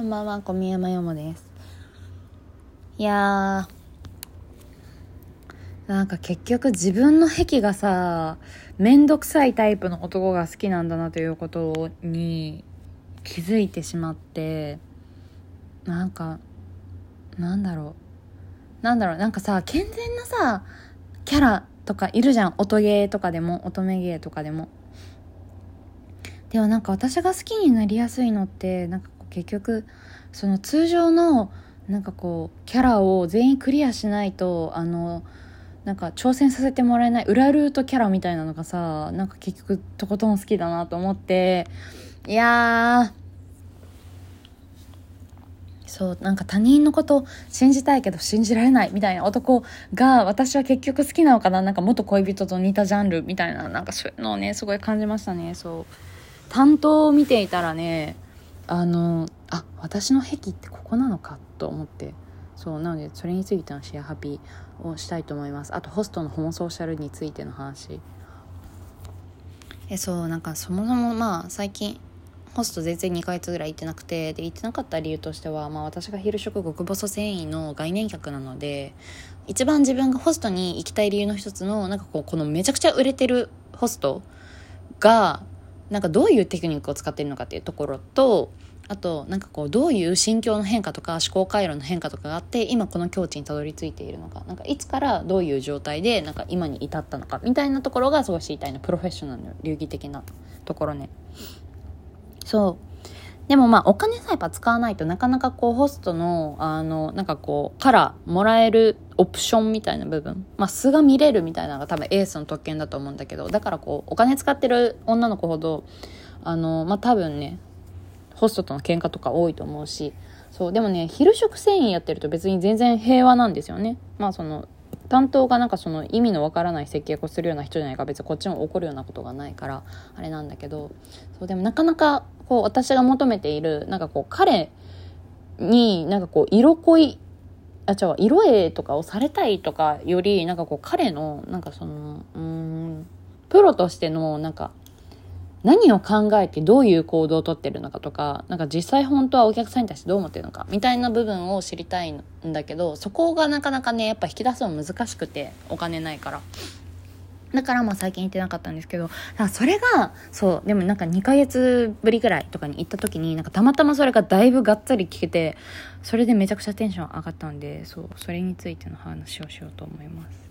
こんばんは、小宮山よもです。いやー、なんか結局自分の癖がさ、めんどくさいタイプの男が好きなんだなということに気づいてしまって、なんか、なんだろう。なんだろう、なんかさ、健全なさ、キャラとかいるじゃん。音ゲーとかでも、乙女ゲーとかでも。でもなんか私が好きになりやすいのってなんか結局その通常のなんかこうキャラを全員クリアしないとあのなんか挑戦させてもらえない裏ルートキャラみたいなのがさなんか結局とことん好きだなと思っていやそうなんか他人のこと信じたいけど信じられないみたいな男が私は結局好きなのかななんか元恋人と似たジャンルみたいななんかそういうのをねすごい感じましたね。そう。担当を見ていたらねあのあ私の癖ってここなのかと思って。そうなのでそれについてのシェアハピーをしたいと思います。あとホストのホモソーシャルについての話。えそうなんかそもそもまあ最近ホスト全然2ヶ月ぐらい行ってなくてで行ってなかった理由としては、まあ、私が昼食極細繊維の概念客なので一番自分がホストに行きたい理由の一つのなんかこうこのめちゃくちゃ売れてるホストがなんかどういうテクニックを使っているのかっていうところとあとなんかこうどういう心境の変化とか思考回路の変化とかがあって今この境地にたどり着いているのか。なんかいつからどういう状態でなんか今に至ったのかみたいなところがすごい知りたいなプロフェッショナルの流儀的なところね。そう。でもまあお金さえば使わないとなかなかこうホストのあのなんかこうからもらえるオプションみたいな部分。まあ素が見れるみたいなのが多分エースの特権だと思うんだけどだからこうお金使ってる女の子ほどあのまあ多分ねホストとの喧嘩とか多いと思うし。そうでもね昼食繊維やってると別に全然平和なんですよね。まあその担当がなんかその意味のわからない接客をするような人じゃないか別にこっちも怒るようなことがないからあれなんだけどそうでもなかなかこう私が求めているなんかこう彼になんかこう色恋あ違う色絵とかをされたいとかよりなんかこう彼のなんかそのうんプロとしてのなんか何を考えてどういう行動をとってるのかとか、なんか実際本当はお客さんに対してどう思ってるのか、みたいな部分を知りたいんだけど、そこがなかなかね、やっぱ引き出すの難しくて、お金ないから。だからまあ最近行ってなかったんですけど、それが、そう、でもなんか2ヶ月ぶりぐらいとかに行った時に、なんかたまたまそれがだいぶがっつり聞けて、それでめちゃくちゃテンション上がったんで、そう、それについての話をしようと思います。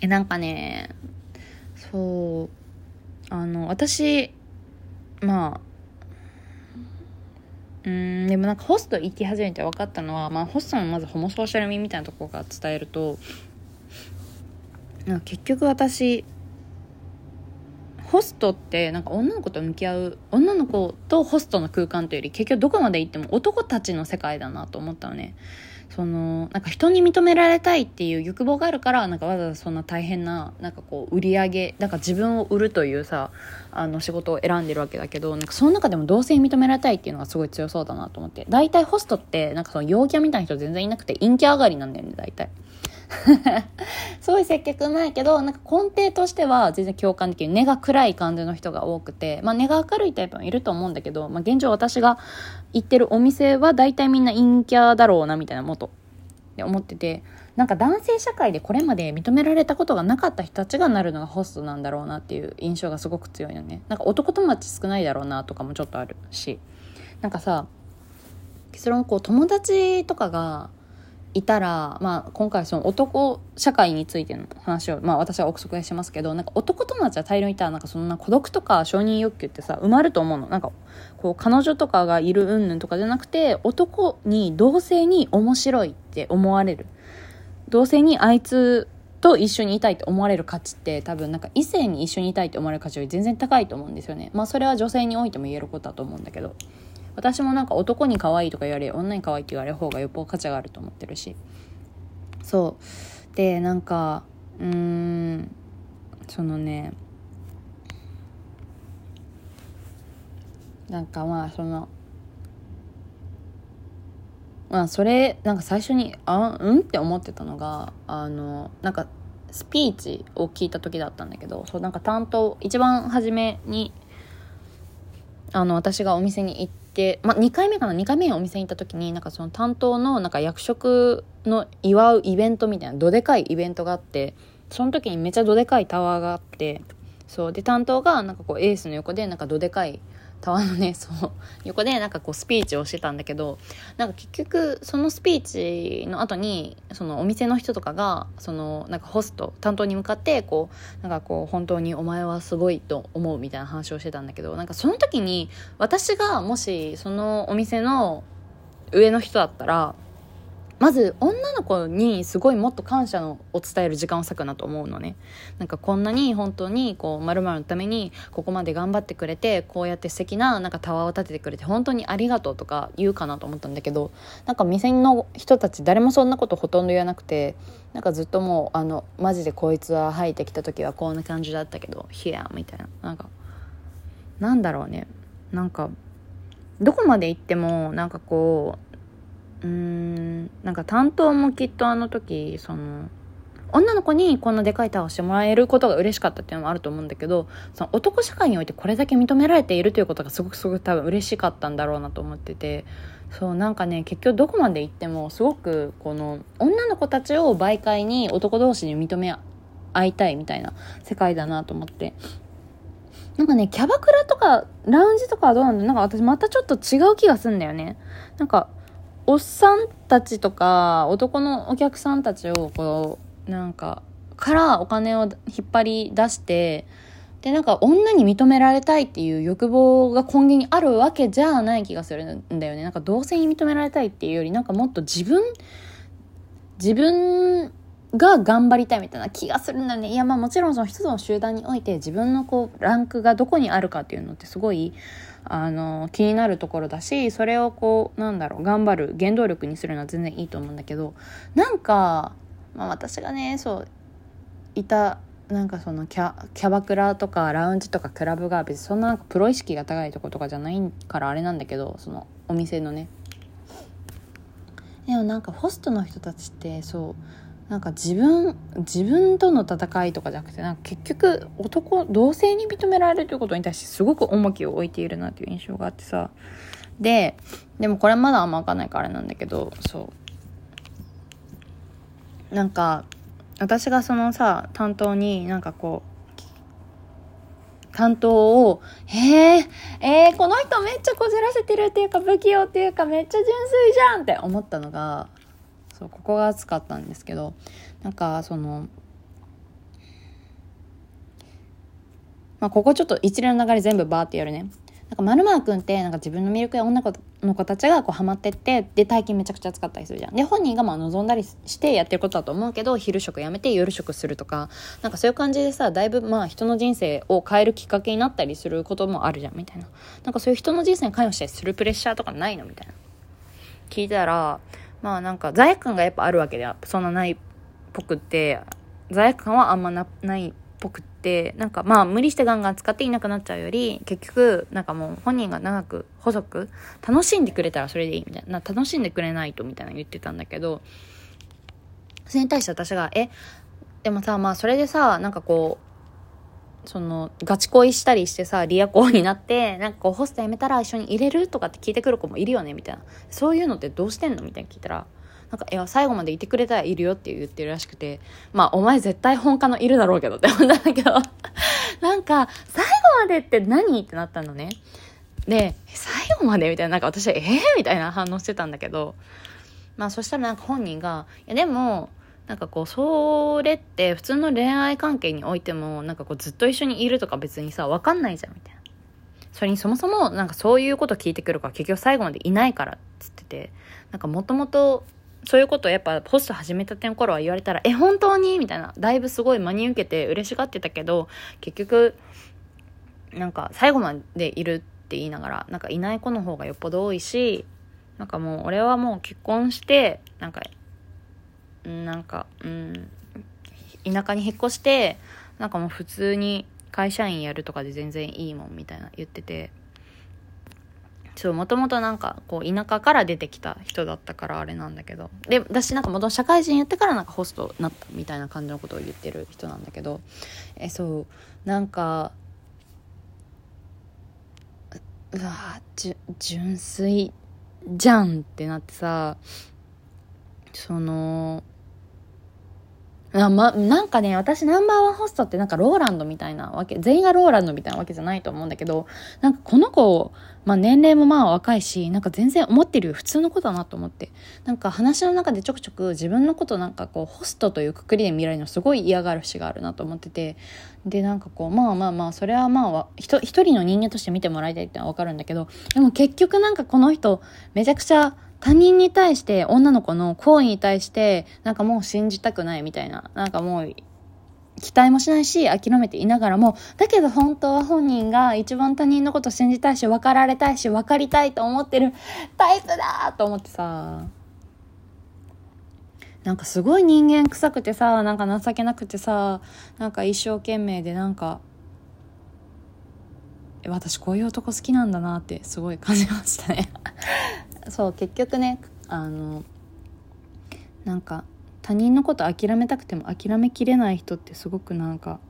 え、なんかね、そう、あの私まあうんでもなんかホスト行き始めて分かったのは、まあ、ホストのまずホモソーシャル味みたいなところから伝えると結局私ホストってなんか女の子と向き合う女の子とホストの空間というより結局どこまで行っても男たちの世界だなと思ったのね。そのなんか人に認められたいっていう欲望があるからなんかわざわざそんな大変ななんかこう売り上げなんか自分を売るというさあの仕事を選んでるわけだけどなんかその中でも同性に認められたいっていうのがすごい強そうだなと思って大体ホストってなんかその陽キャみたいな人全然いなくて陰キャ上がりなんだよね大体。すごい接客うまいけど、なんか根底としては全然共感できる。根が暗い感じの人が多くて、まあ根が明るいタイプもいると思うんだけど、まあ現状私が行ってるお店は大体みんな陰キャだろうなみたいなもとって思ってて、なんか男性社会でこれまで認められたことがなかった人たちがなるのがホストなんだろうなっていう印象がすごく強いよね。なんか男友達少ないだろうなとかもちょっとあるし。なんかさ、結論こう友達とかが、いたら、まあ、今回その男社会についての話を、まあ、私は憶測でしますけどなんか男友達は大量にいたらなんかそんな孤独とか承認欲求ってさ埋まると思うの。なんかこう彼女とかがいる云々とかじゃなくて男に同性に面白いって思われる。同性にあいつと一緒にいたいと思われる価値って多分なんか異性に一緒にいたいと思われる価値より全然高いと思うんですよね。まあそれは女性においても言えることだと思うんだけど。私もなんか男に可愛いとか言われ女に可愛いって言われる方がよっぽど価値があると思ってるし。そう。でなんかうーんそのねなんかまあそのまあそれなんか最初にあうん？って思ってたのがあのなんかスピーチを聞いた時だったんだけどそうなんか担当一番初めにあの私がお店に行って、まあ、2回目かな？2回目お店に行った時になんかその担当のなんか役職の祝うイベントみたいなどでかいイベントがあってその時にめちゃどでかいタワーがあってそう。で担当がなんかこうエースの横でなんかどでかいタワーのねそう横でなんかこうスピーチをしてたんだけどなんか結局そのスピーチの後にそのお店の人とかがそのなんかホスト担当に向かってこうなんかこう本当にお前はすごいと思うみたいな話をしてたんだけどなんかその時に私がもしそのお店の上の人だったらまず女の子にすごいもっと感謝のを伝える時間を割くなと思うのね。なんかこんなに本当にこう〇〇のためにここまで頑張ってくれてこうやって素敵ななんかタワーを立ててくれて本当にありがとうとか言うかなと思ったんだけどなんか店の人たち誰もそんなことほとんど言わなくてなんかずっともうあのマジでこいつは入ってきた時はこんな感じだったけど「ヒア」みたいな。なんかなんだろうね。なんかどこまで行ってもなんかこううーんなんか担当もきっとあの時その女の子にこんなでかいタワーをしてもらえることが嬉しかったっていうのもあると思うんだけどその男社会においてこれだけ認められているということがすごくすごく多分嬉しかったんだろうなと思っててそうなんかね結局どこまで行ってもすごくこの女の子たちを媒介に男同士に認め合いたいみたいな世界だなと思って。なんかねキャバクラとかラウンジとかはどうなんだなんか私またちょっと違う気がすんだよね。なんかおっさんたちとか男のお客さんたちをこうなんかからお金を引っ張り出してでなんか女に認められたいっていう欲望が根源にあるわけじゃない気がするんだよね。なんか同性に認められたいっていうよりなんかもっと自分自分が頑張りたいみたいな気がするんだよね。いやまあもちろんその一つの集団において自分のこうランクがどこにあるかっていうのってすごいあの気になるところだしそれをこうなんだろう頑張る原動力にするのは全然いいと思うんだけどなんか、まあ、私がねそういたなんかそのキャキャバクラとかラウンジとかクラブが別にそんなプロ意識が高いとことかじゃないからあれなんだけどそのお店のね。でもなんかホストの人たちってそうなんか自分自分との戦いとかじゃなくてなんか結局男同性に認められるということに対してすごく重きを置いているなっていう印象があってさ。ででもこれまだあんま分かんないからあれなんだけどそう。なんか私がそのさ担当になんかこう担当を「へええー、この人めっちゃこじらせてるっていうか不器用っていうかめっちゃ純粋じゃん」って思ったのがそうここが熱かったんですけどなんかそのまあここちょっと一連の流れ全部バーってやるねなんか、まるまるくんって、なんか自分の魅力や女の子たちがこうハマってって、で、大金めちゃくちゃ使ったりするじゃん。で、本人がまあ望んだりしてやってることだと思うけど、昼食やめて夜食するとか、なんかそういう感じでさ、だいぶまあ人の人生を変えるきっかけになったりすることもあるじゃん、みたいな。なんかそういう人の人生に関与したりするプレッシャーとかないの？みたいな。聞いたら、まあなんか罪悪感がやっぱあるわけで、そんなないっぽくって、罪悪感はあんまなないっぽくって、なんかまあ無理してガンガン使っていなくなっちゃうより、結局なんかもう本人が長く細く楽しんでくれたらそれでいいみたいな、楽しんでくれないとみたいな言ってたんだけど、それに対して私が、え、でもさ、まあそれでさ、なんかこう、その、ガチ恋したりしてさ、リア恋になって、なんかこう、ホスト辞めたら一緒に入れるとかって聞いてくる子もいるよね、みたいな。そういうのってどうしてんのみたいな聞いたら、なんか、いや、最後までいてくれたらいるよって言ってるらしくて、まあ、お前絶対本家のいるだろうけどって思ったんだけど、なんか、最後までって何ってなったのね。で、最後まで？みたいな、なんか私は、えー、みたいな反応してたんだけど、まあ、そしたらなんか本人が、いや、でも、なんかこう、それって普通の恋愛関係においても、なんかこうずっと一緒にいるとか別にさ、わかんないじゃん、みたいな。それにそもそもなんかそういうこと聞いてくるから結局最後までいないからっつってて、なんかもともとそういうことをやっぱポスト始めたての頃は言われたら、え、本当にみたいな。だいぶすごい真に受けて嬉しがってたけど、結局、なんか最後までいるって言いながら、なんかいない子の方がよっぽど多いし、なんかもう俺はもう結婚して、なんかなんか、うん、田舎に引っ越して、なんかもう普通に会社員やるとかで全然いいもんみたいな言ってて、そう、もともとなんか、こう、田舎から出てきた人だったからあれなんだけど、で、私なんか元社会人やってからなんかホストになったみたいな感じのことを言ってる人なんだけど、え、そう、なんか、うわじ純粋じゃんってなってさそのあま、なんかね、私ナンバーワンホストってなんかローランドみたいなわけ、全員がローランドみたいなわけじゃないと思うんだけど、なんかこの子、まあ年齢もまあ若いし、なんか全然思ってるよ普通の子だなと思って。なんか話の中でちょくちょく自分のことなんかこうホストというくくりで見られるのすごい嫌がる節があるなと思ってて、でなんかこう、まあまあまあ、それはまあ、一人の人間として見てもらいたいってのはわかるんだけど、でも結局なんかこの人、めちゃくちゃ、他人に対して、女の子の行為に対して、なんかもう信じたくないみたいな、なんかもう、期待もしないし、諦めていながらも、だけど本当は本人が一番他人のこと信じたいし、分かられたいし、分かりたいと思ってるタイプだと思ってさ、なんかすごい人間臭くてさ、なんか情けなくてさ、なんか一生懸命でなんか、私こういう男好きなんだなってすごい感じましたね。そう結局ねあのなんか他人のこと諦めたくても諦めきれない人ってすごくなんか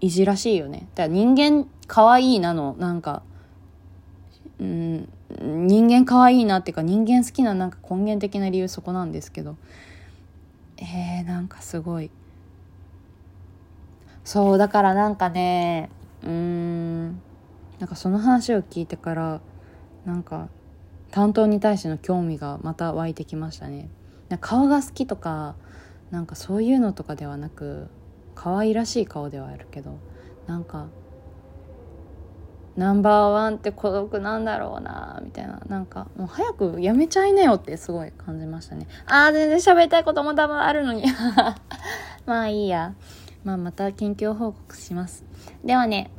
いじらしいよね。だから人間可愛いなの。なんかうん人間可愛いなっていうか人間好きななんか根源的な理由そこなんですけど。えー、なんかすごい。そうだからなんかねうんなんかその話を聞いてからなんか担当に対しての興味がまた湧いてきましたね。顔が好きとかなんかそういうのとかではなく可愛らしい顔ではあるけどなんかナンバーワンって孤独なんだろうなみたいな。なんかもう早くやめちゃいなよってすごい感じましたね。あー全然喋りたいことも多分あるのに。まあいいや。まあまた近況報告します。ではね